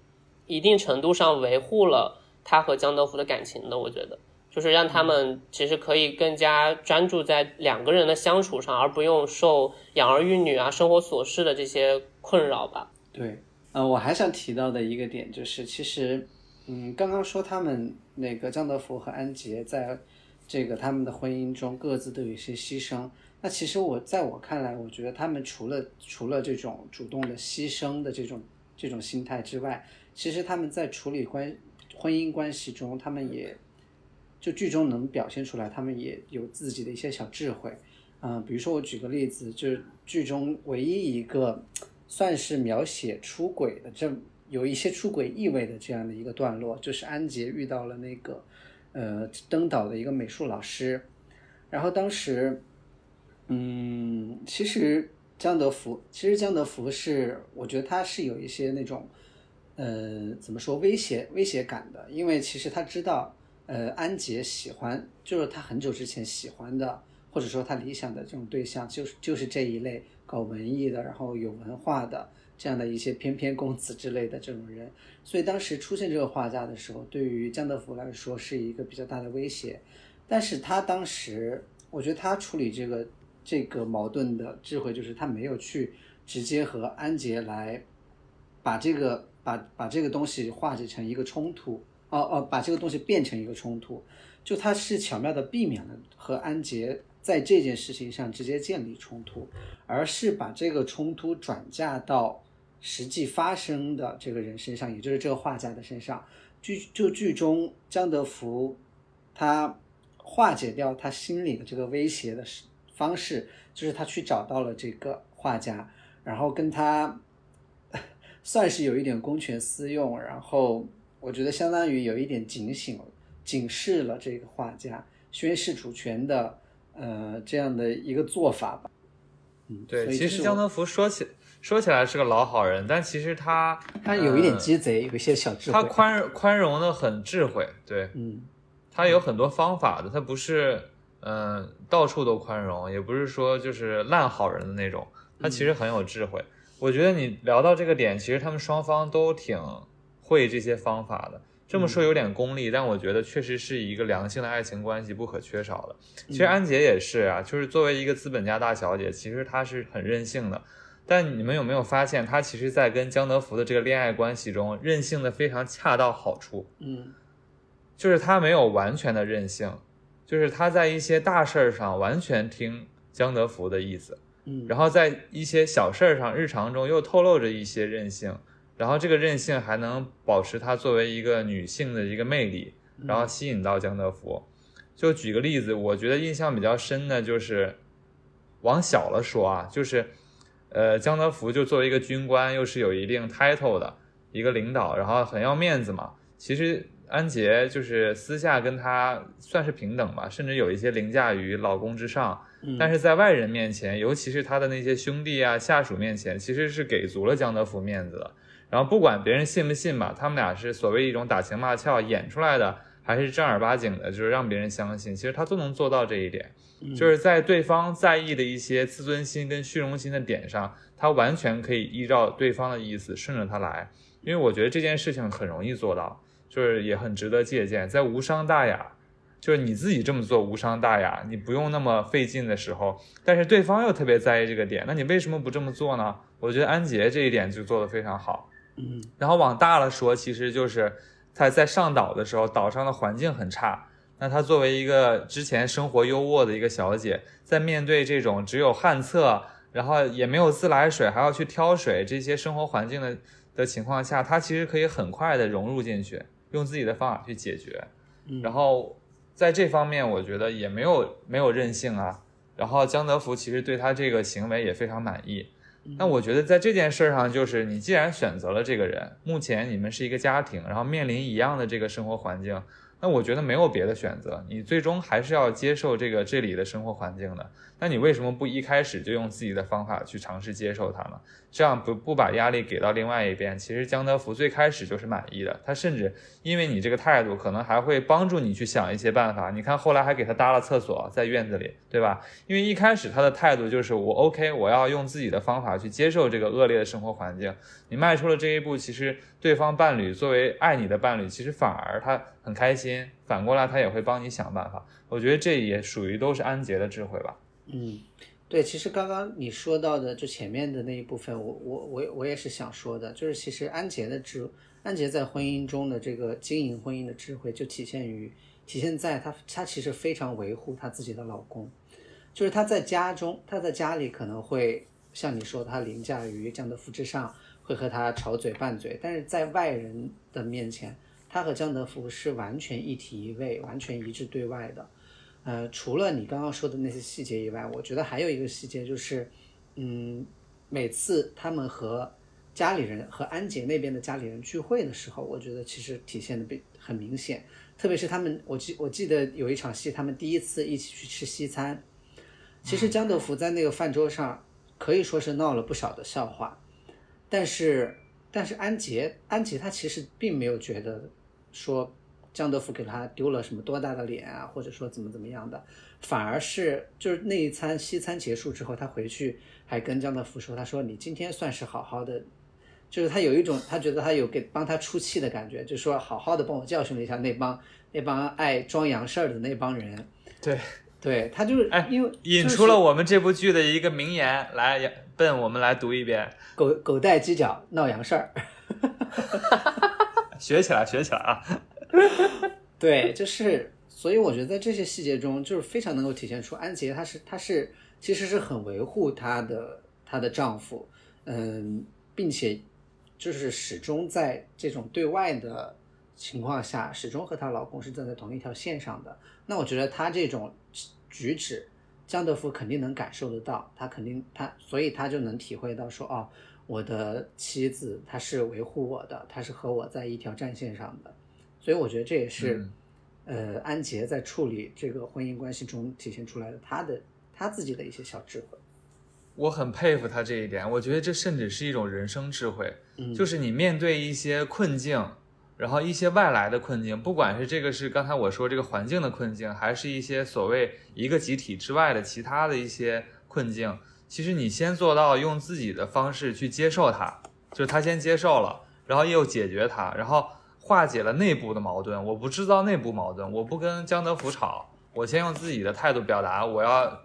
一定程度上维护了。他和江德福的感情的，我觉得就是让他们其实可以更加专注在两个人的相处上，而不用受养儿育女啊、生活琐事的这些困扰吧。对，呃，我还想提到的一个点就是，其实，嗯，刚刚说他们那个张德福和安杰在这个他们的婚姻中各自都有一些牺牲。那其实我在我看来，我觉得他们除了除了这种主动的牺牲的这种这种心态之外，其实他们在处理关。婚姻关系中，他们也就剧中能表现出来，他们也有自己的一些小智慧，嗯，比如说我举个例子，就是剧中唯一一个算是描写出轨的，这有一些出轨意味的这样的一个段落，就是安杰遇到了那个呃登岛的一个美术老师，然后当时，嗯，其实江德福，其实江德福是，我觉得他是有一些那种。呃，怎么说威胁威胁感的？因为其实他知道，呃，安杰喜欢，就是他很久之前喜欢的，或者说他理想的这种对象，就是就是这一类搞文艺的，然后有文化的这样的一些翩翩公子之类的这种人。所以当时出现这个画家的时候，对于江德福来说是一个比较大的威胁。但是他当时，我觉得他处理这个这个矛盾的智慧，就是他没有去直接和安杰来把这个。把把这个东西化解成一个冲突，哦哦，把这个东西变成一个冲突，就他是巧妙的避免了和安杰在这件事情上直接建立冲突，而是把这个冲突转嫁到实际发生的这个人身上，也就是这个画家的身上。剧就剧中江德福，他化解掉他心里的这个威胁的方式，就是他去找到了这个画家，然后跟他。算是有一点公权私用，然后我觉得相当于有一点警醒、警示了这个画家宣示主权的呃这样的一个做法吧。嗯，对，其实江德福说起说起来是个老好人，但其实他他有一点鸡贼，有一些小智慧。他宽宽容的很智慧，对，嗯，他有很多方法的，他不是嗯到处都宽容，也不是说就是烂好人的那种，他其实很有智慧。我觉得你聊到这个点，其实他们双方都挺会这些方法的。这么说有点功利，但我觉得确实是一个良性的爱情关系不可缺少的。其实安杰也是啊，就是作为一个资本家大小姐，其实她是很任性的。但你们有没有发现，她其实在跟江德福的这个恋爱关系中，任性的非常恰到好处。嗯，就是她没有完全的任性，就是她在一些大事儿上完全听江德福的意思。嗯，然后在一些小事儿上，日常中又透露着一些任性，然后这个任性还能保持她作为一个女性的一个魅力，然后吸引到江德福。就举个例子，我觉得印象比较深的就是，往小了说啊，就是，呃，江德福就作为一个军官，又是有一定 title 的一个领导，然后很要面子嘛。其实安杰就是私下跟他算是平等吧，甚至有一些凌驾于老公之上，但是在外人面前，尤其是他的那些兄弟啊、下属面前，其实是给足了江德福面子的。然后不管别人信不信吧，他们俩是所谓一种打情骂俏演出来的，还是正儿八经的，就是让别人相信，其实他都能做到这一点，就是在对方在意的一些自尊心跟虚荣心的点上，他完全可以依照对方的意思顺着他来。因为我觉得这件事情很容易做到，就是也很值得借鉴，在无伤大雅，就是你自己这么做无伤大雅，你不用那么费劲的时候，但是对方又特别在意这个点，那你为什么不这么做呢？我觉得安杰这一点就做得非常好。嗯，然后往大了说，其实就是他在上岛的时候，岛上的环境很差。那她作为一个之前生活优渥的一个小姐，在面对这种只有旱厕，然后也没有自来水，还要去挑水这些生活环境的的情况下，她其实可以很快的融入进去，用自己的方法去解决。然后在这方面，我觉得也没有没有任性啊。然后江德福其实对他这个行为也非常满意。那我觉得在这件事上，就是你既然选择了这个人，目前你们是一个家庭，然后面临一样的这个生活环境，那我觉得没有别的选择，你最终还是要接受这个这里的生活环境的。那你为什么不一开始就用自己的方法去尝试接受它呢？这样不不把压力给到另外一边，其实江德福最开始就是满意的，他甚至因为你这个态度，可能还会帮助你去想一些办法。你看后来还给他搭了厕所在院子里，对吧？因为一开始他的态度就是我 OK，我要用自己的方法去接受这个恶劣的生活环境。你迈出了这一步，其实对方伴侣作为爱你的伴侣，其实反而他很开心，反过来他也会帮你想办法。我觉得这也属于都是安杰的智慧吧。嗯，对，其实刚刚你说到的就前面的那一部分，我我我我也是想说的，就是其实安杰的智，安杰在婚姻中的这个经营婚姻的智慧，就体现于体现在她她其实非常维护她自己的老公，就是她在家中，她在家里可能会像你说，她凌驾于江德福之上，会和他吵嘴拌嘴，但是在外人的面前，她和江德福是完全一体一位，完全一致对外的。呃，除了你刚刚说的那些细节以外，我觉得还有一个细节就是，嗯，每次他们和家里人和安杰那边的家里人聚会的时候，我觉得其实体现的比很明显，特别是他们，我记我记得有一场戏，他们第一次一起去吃西餐，其实江德福在那个饭桌上可以说是闹了不少的笑话，但是但是安杰安杰他其实并没有觉得说。江德福给他丢了什么多大的脸啊，或者说怎么怎么样的，反而是就是那一餐西餐结束之后，他回去还跟江德福说，他说你今天算是好好的，就是他有一种他觉得他有给帮他出气的感觉，就说好好的帮我教训了一下那帮那帮爱装洋事儿的那帮人，对，对他就是哎因为引出了我们这部剧的一个名言，来，笨，我们来读一遍，狗狗带犄角闹洋事儿，学起来，学起来啊！对，就是，所以我觉得在这些细节中，就是非常能够体现出安杰她是她是其实是很维护她的她的丈夫，嗯，并且就是始终在这种对外的情况下，始终和她老公是站在同一条线上的。那我觉得她这种举止，江德福肯定能感受得到，他肯定他，所以他就能体会到说，哦，我的妻子她是维护我的，她是和我在一条战线上的。所以我觉得这也是，呃，安杰在处理这个婚姻关系中体现出来的他的他自己的一些小智慧。我很佩服他这一点，我觉得这甚至是一种人生智慧，嗯就是你面对一些困境，然后一些外来的困境，不管是这个是刚才我说这个环境的困境，还是一些所谓一个集体之外的其他的一些困境，其实你先做到用自己的方式去接受它，就是他先接受了，然后又解决它，然后化解了内部的矛盾。我不制造内部矛盾，我不跟江德福吵，我先用自己的态度表达，我要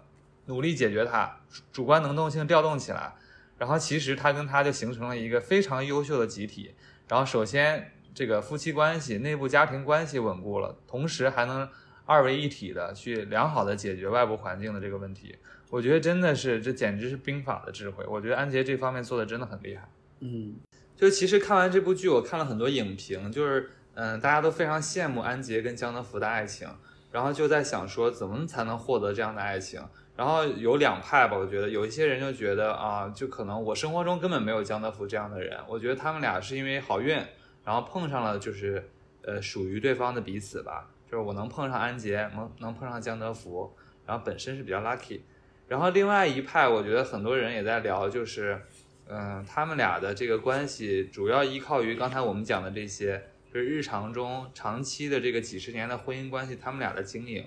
努力解决它，主观能动性调动起来。然后其实他跟他就形成了一个非常优秀的集体。然后首先这个夫妻关系、内部家庭关系稳固了，同时还能二为一体的去良好的解决外部环境的这个问题。我觉得真的是这简直是兵法的智慧。我觉得安杰这方面做的真的很厉害。嗯就其实看完这部剧，我看了很多影评，就是嗯，大家都非常羡慕安杰跟江德福的爱情，然后就在想说怎么才能获得这样的爱情。然后有两派吧，我觉得有一些人就觉得啊，就可能我生活中根本没有江德福这样的人，我觉得他们俩是因为好运，然后碰上了就是呃属于对方的彼此吧。就是我能碰上安杰，能能碰上江德福，然后本身是比较 lucky。然后另外一派，我觉得很多人也在聊，就是嗯，他们俩的这个关系主要依靠于刚才我们讲的这些，就是日常中长期的这个几十年的婚姻关系，他们俩的经营。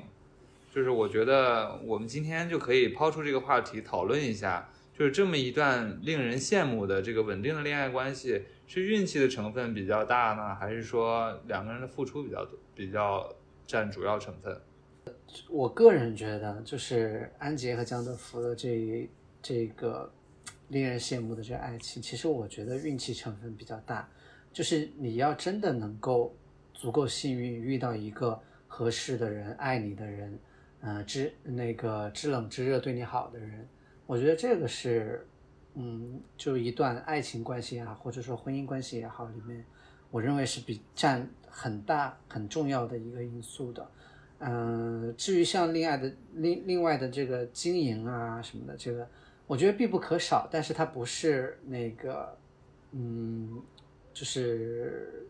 就是我觉得我们今天就可以抛出这个话题讨论一下，就是这么一段令人羡慕的这个稳定的恋爱关系，是运气的成分比较大呢，还是说两个人的付出比较多，比较占主要成分？我个人觉得，就是安杰和江德福的这这个令人羡慕的这个爱情，其实我觉得运气成分比较大。就是你要真的能够足够幸运遇到一个合适的人、爱你的人，呃，知那个知冷知热、对你好的人，我觉得这个是，嗯，就一段爱情关系啊，或者说婚姻关系也好，里面，我认为是比占很大很重要的一个因素的。嗯，至于像另外的另另外的这个经营啊什么的，这个我觉得必不可少，但是它不是那个，嗯，就是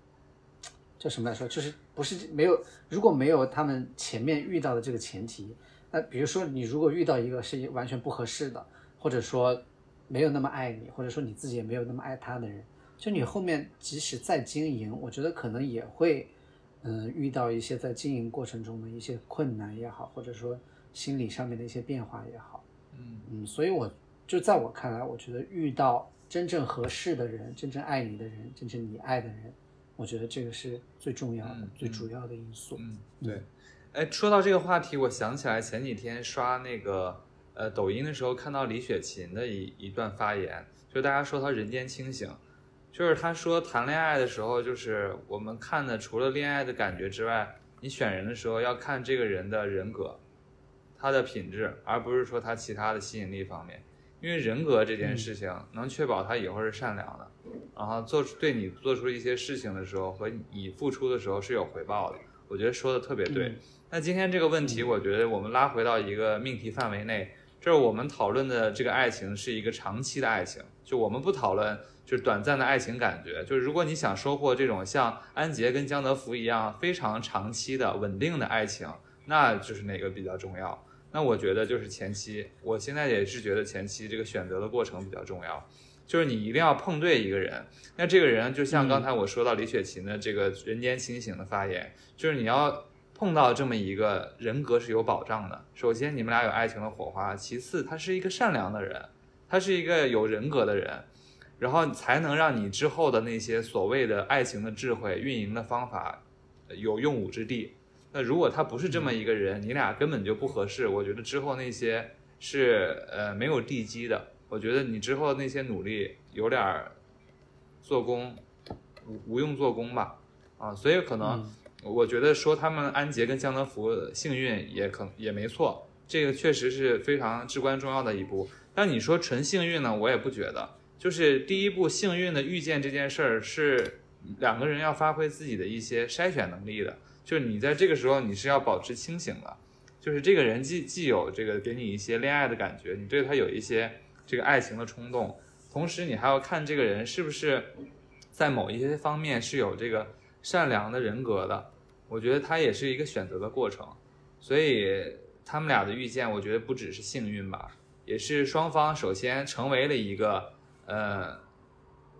叫什么来说，就是不是没有，如果没有他们前面遇到的这个前提，那比如说你如果遇到一个是完全不合适的，或者说没有那么爱你，或者说你自己也没有那么爱他的人，就你后面即使再经营，我觉得可能也会。嗯，遇到一些在经营过程中的一些困难也好，或者说心理上面的一些变化也好，嗯嗯，所以我就在我看来，我觉得遇到真正合适的人，真正爱你的人，真正你爱的人，我觉得这个是最重要的、嗯最主要的因素。嗯，对。哎，说到这个话题，我想起来前几天刷那个呃抖音的时候，看到李雪琴的一一段发言，就大家说她人间清醒。就是她说谈恋爱的时候，就是我们看的除了恋爱的感觉之外，你选人的时候要看这个人的人格，他的品质，而不是说他其他的吸引力方面。因为人格这件事情能确保他以后是善良的，然后做出对你做出一些事情的时候和你付出的时候是有回报的。我觉得说的特别对。那今天这个问题，我觉得我们拉回到一个命题范围内，就是我们讨论的这个爱情是一个长期的爱情，就我们不讨论。就是短暂的爱情感觉，就是如果你想收获这种像安杰跟江德福一样非常长期的稳定的爱情，那就是哪个比较重要？那我觉得就是前期，我现在也是觉得前期这个选择的过程比较重要，就是你一定要碰对一个人。那这个人就像刚才我说到李雪琴的这个人间清醒的发言，就是你要碰到这么一个人格是有保障的。首先你们俩有爱情的火花，其次他是一个善良的人，他是一个有人格的人。然后才能让你之后的那些所谓的爱情的智慧、运营的方法有用武之地。那如果他不是这么一个人，你俩根本就不合适。我觉得之后那些是呃没有地基的。我觉得你之后那些努力有点做工无无用做工吧。啊，所以可能我觉得说他们安杰跟江德福幸运也可也没错，这个确实是非常至关重要的一步。但你说纯幸运呢，我也不觉得。就是第一步，幸运的遇见这件事儿是两个人要发挥自己的一些筛选能力的。就是你在这个时候，你是要保持清醒的。就是这个人既既有这个给你一些恋爱的感觉，你对他有一些这个爱情的冲动，同时你还要看这个人是不是在某一些方面是有这个善良的人格的。我觉得他也是一个选择的过程。所以他们俩的遇见，我觉得不只是幸运吧，也是双方首先成为了一个。呃，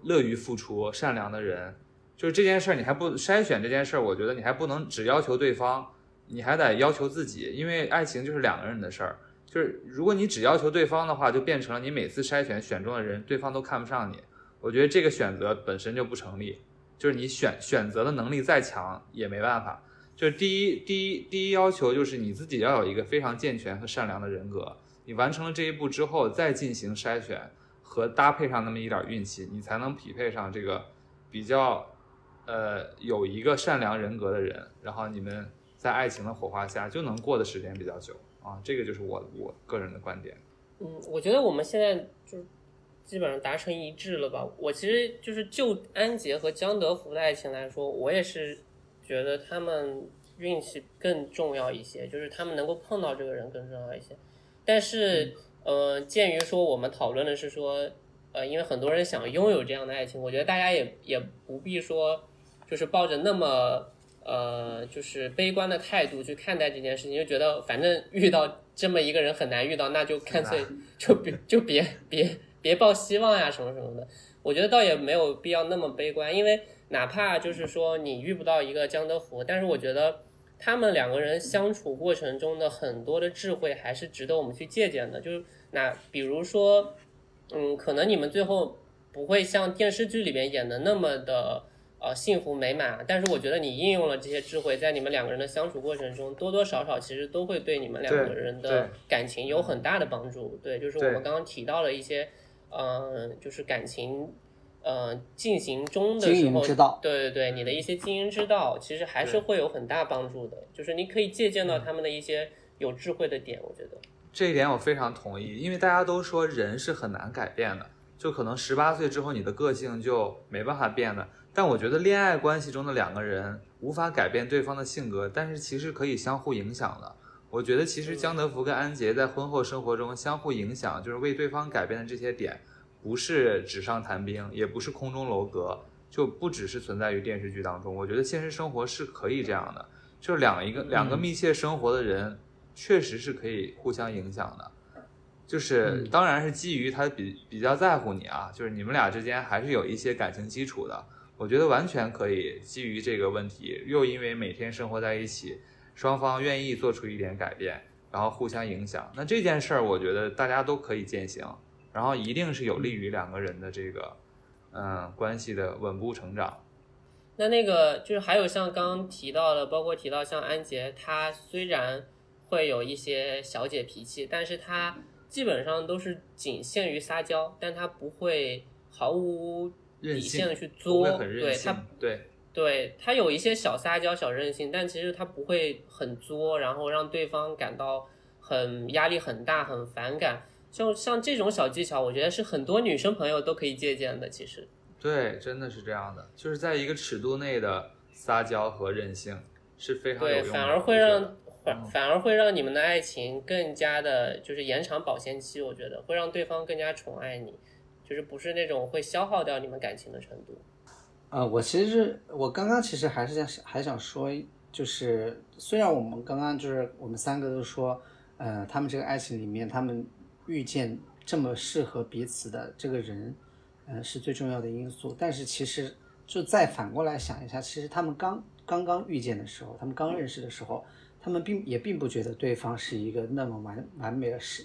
乐于付出、善良的人，就是这件事儿，你还不筛选这件事儿，我觉得你还不能只要求对方，你还得要求自己，因为爱情就是两个人的事儿。就是如果你只要求对方的话，就变成了你每次筛选选中的人，对方都看不上你。我觉得这个选择本身就不成立，就是你选选择的能力再强也没办法。就是第一，第一，第一要求就是你自己要有一个非常健全和善良的人格。你完成了这一步之后，再进行筛选。和搭配上那么一点运气，你才能匹配上这个比较，呃，有一个善良人格的人，然后你们在爱情的火花下就能过的时间比较久啊。这个就是我我个人的观点。嗯，我觉得我们现在就基本上达成一致了吧。我其实就是就安杰和江德福的爱情来说，我也是觉得他们运气更重要一些，就是他们能够碰到这个人更重要一些。但是。呃，鉴于说我们讨论的是说，呃，因为很多人想拥有这样的爱情，我觉得大家也也不必说，就是抱着那么呃，就是悲观的态度去看待这件事情，就觉得反正遇到这么一个人很难遇到，那就干脆就别就别别别抱希望呀，什么什么的。我觉得倒也没有必要那么悲观，因为哪怕就是说你遇不到一个江德福，但是我觉得他们两个人相处过程中的很多的智慧还是值得我们去借鉴的。就是那比如说，嗯，可能你们最后不会像电视剧里面演的那么的呃幸福美满，但是我觉得你应用了这些智慧，在你们两个人的相处过程中，多多少少其实都会对你们两个人的感情有很大的帮助。对，就是我们刚刚提到了一些。嗯，就是感情，呃，进行中的时候，之道对对对，你的一些经营之道，其实还是会有很大帮助的。就是你可以借鉴到他们的一些有智慧的点，我觉得。这一点我非常同意，因为大家都说人是很难改变的，就可能十八岁之后你的个性就没办法变了。但我觉得恋爱关系中的两个人无法改变对方的性格，但是其实可以相互影响的。我觉得其实江德福跟安杰在婚后生活中相互影响，就是为对方改变的这些点，不是纸上谈兵，也不是空中楼阁，就不只是存在于电视剧当中。我觉得现实生活是可以这样的，就是两一个两个密切生活的人，确实是可以互相影响的。就是嗯当然是基于他比比较在乎你啊，就是你们俩之间还是有一些感情基础的。我觉得完全可以基于这个问题，又因为每天生活在一起，双方愿意做出一点改变，然后互相影响。那这件事儿，我觉得大家都可以践行，然后一定是有利于两个人的这个嗯关系的稳步成长。那那个就是还有像刚刚提到的，包括提到像安杰，她虽然会有一些小姐脾气，但是她基本上都是仅限于撒娇，但他不会毫无底线的去作对他，对对他有一些小撒娇、小任性，但其实他不会很作，然后让对方感到很压力很大、很反感。就像这种小技巧，我觉得是很多女生朋友都可以借鉴的。其实，对，真的是这样的，就是在一个尺度内的撒娇和任性是非常有对，用的。反而会让反反而会让你们的爱情更加的，就是延长保鲜期。我觉得会让对方更加宠爱你，就是不是那种会消耗掉你们感情的程度。呃，我其实是我刚刚其实还是想还想说，就是虽然我们刚刚就是我们三个都说，呃，他们这个爱情里面，他们遇见这么适合彼此的这个人，呃、是最重要的因素。但是其实就再反过来想一下，其实他们刚刚刚遇见的时候，他们刚认识的时候，他们并也并不觉得对方是一个那么完完美的适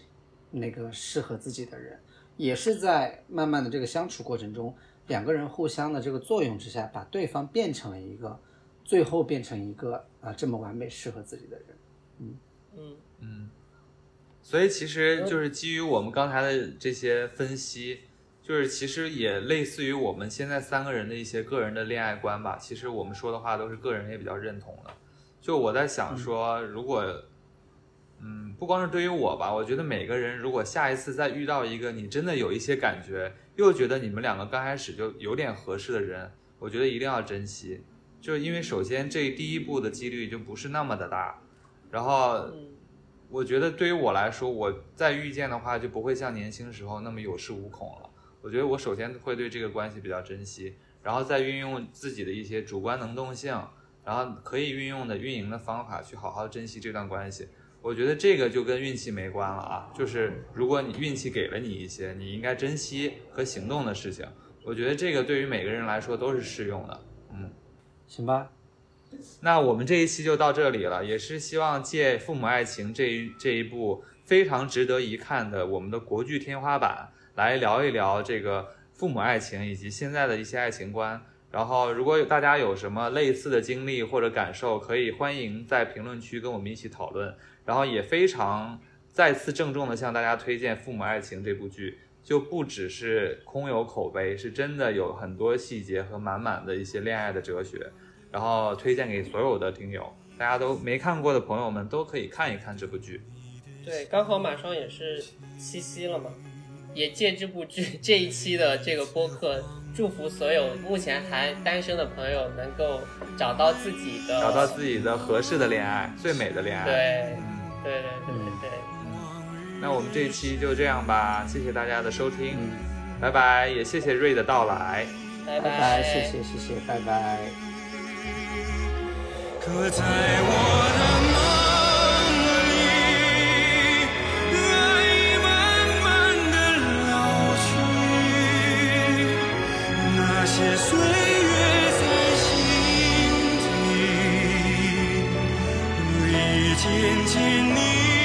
那个适合自己的人，也是在慢慢的这个相处过程中。两个人互相的这个作用之下，把对方变成了一个，最后变成一个啊、这么完美适合自己的人。嗯嗯嗯，所以其实就是基于我们刚才的这些分析，就是其实也类似于我们现在三个人的一些个人的恋爱观吧。其实我们说的话都是个人也比较认同的。就我在想说，如果，嗯，不光是对于我吧，我觉得每个人如果下一次再遇到一个你真的有一些感觉，又觉得你们两个刚开始就有点合适的人，我觉得一定要珍惜。就是因为首先这第一步的几率就不是那么的大，然后嗯我觉得对于我来说，我再遇见的话就不会像年轻时候那么有恃无恐了。我觉得我首先会对这个关系比较珍惜，然后再运用自己的一些主观能动性，然后可以运用的运营的方法去好好珍惜这段关系。我觉得这个就跟运气没关了啊，就是如果你运气给了你一些，你应该珍惜和行动的事情。我觉得这个对于每个人来说都是适用的。嗯，行吧，那我们这一期就到这里了，也是希望借《父母爱情》这一这一部非常值得一看的我们的国剧天花板，来聊一聊这个父母爱情以及现在的一些爱情观。然后，如果有大家有什么类似的经历或者感受，可以欢迎在评论区跟我们一起讨论。然后也非常再次郑重的向大家推荐《父母爱情》这部剧，就不只是空有口碑，是真的有很多细节和满满的一些恋爱的哲学。然后推荐给所有的听友，大家都没看过的朋友们都可以看一看这部剧。对，刚好马上也是七夕了嘛，也借这部剧这一期的这个播客祝福所有目前还单身的朋友能够找到自己的找到自己的合适的恋爱最美的恋爱。对对对对对那我们这一期就这样吧谢谢大家的收听拜拜也谢谢瑞的到来。拜拜谢谢谢谢拜拜。可在我的些岁月在心底，已渐渐凝。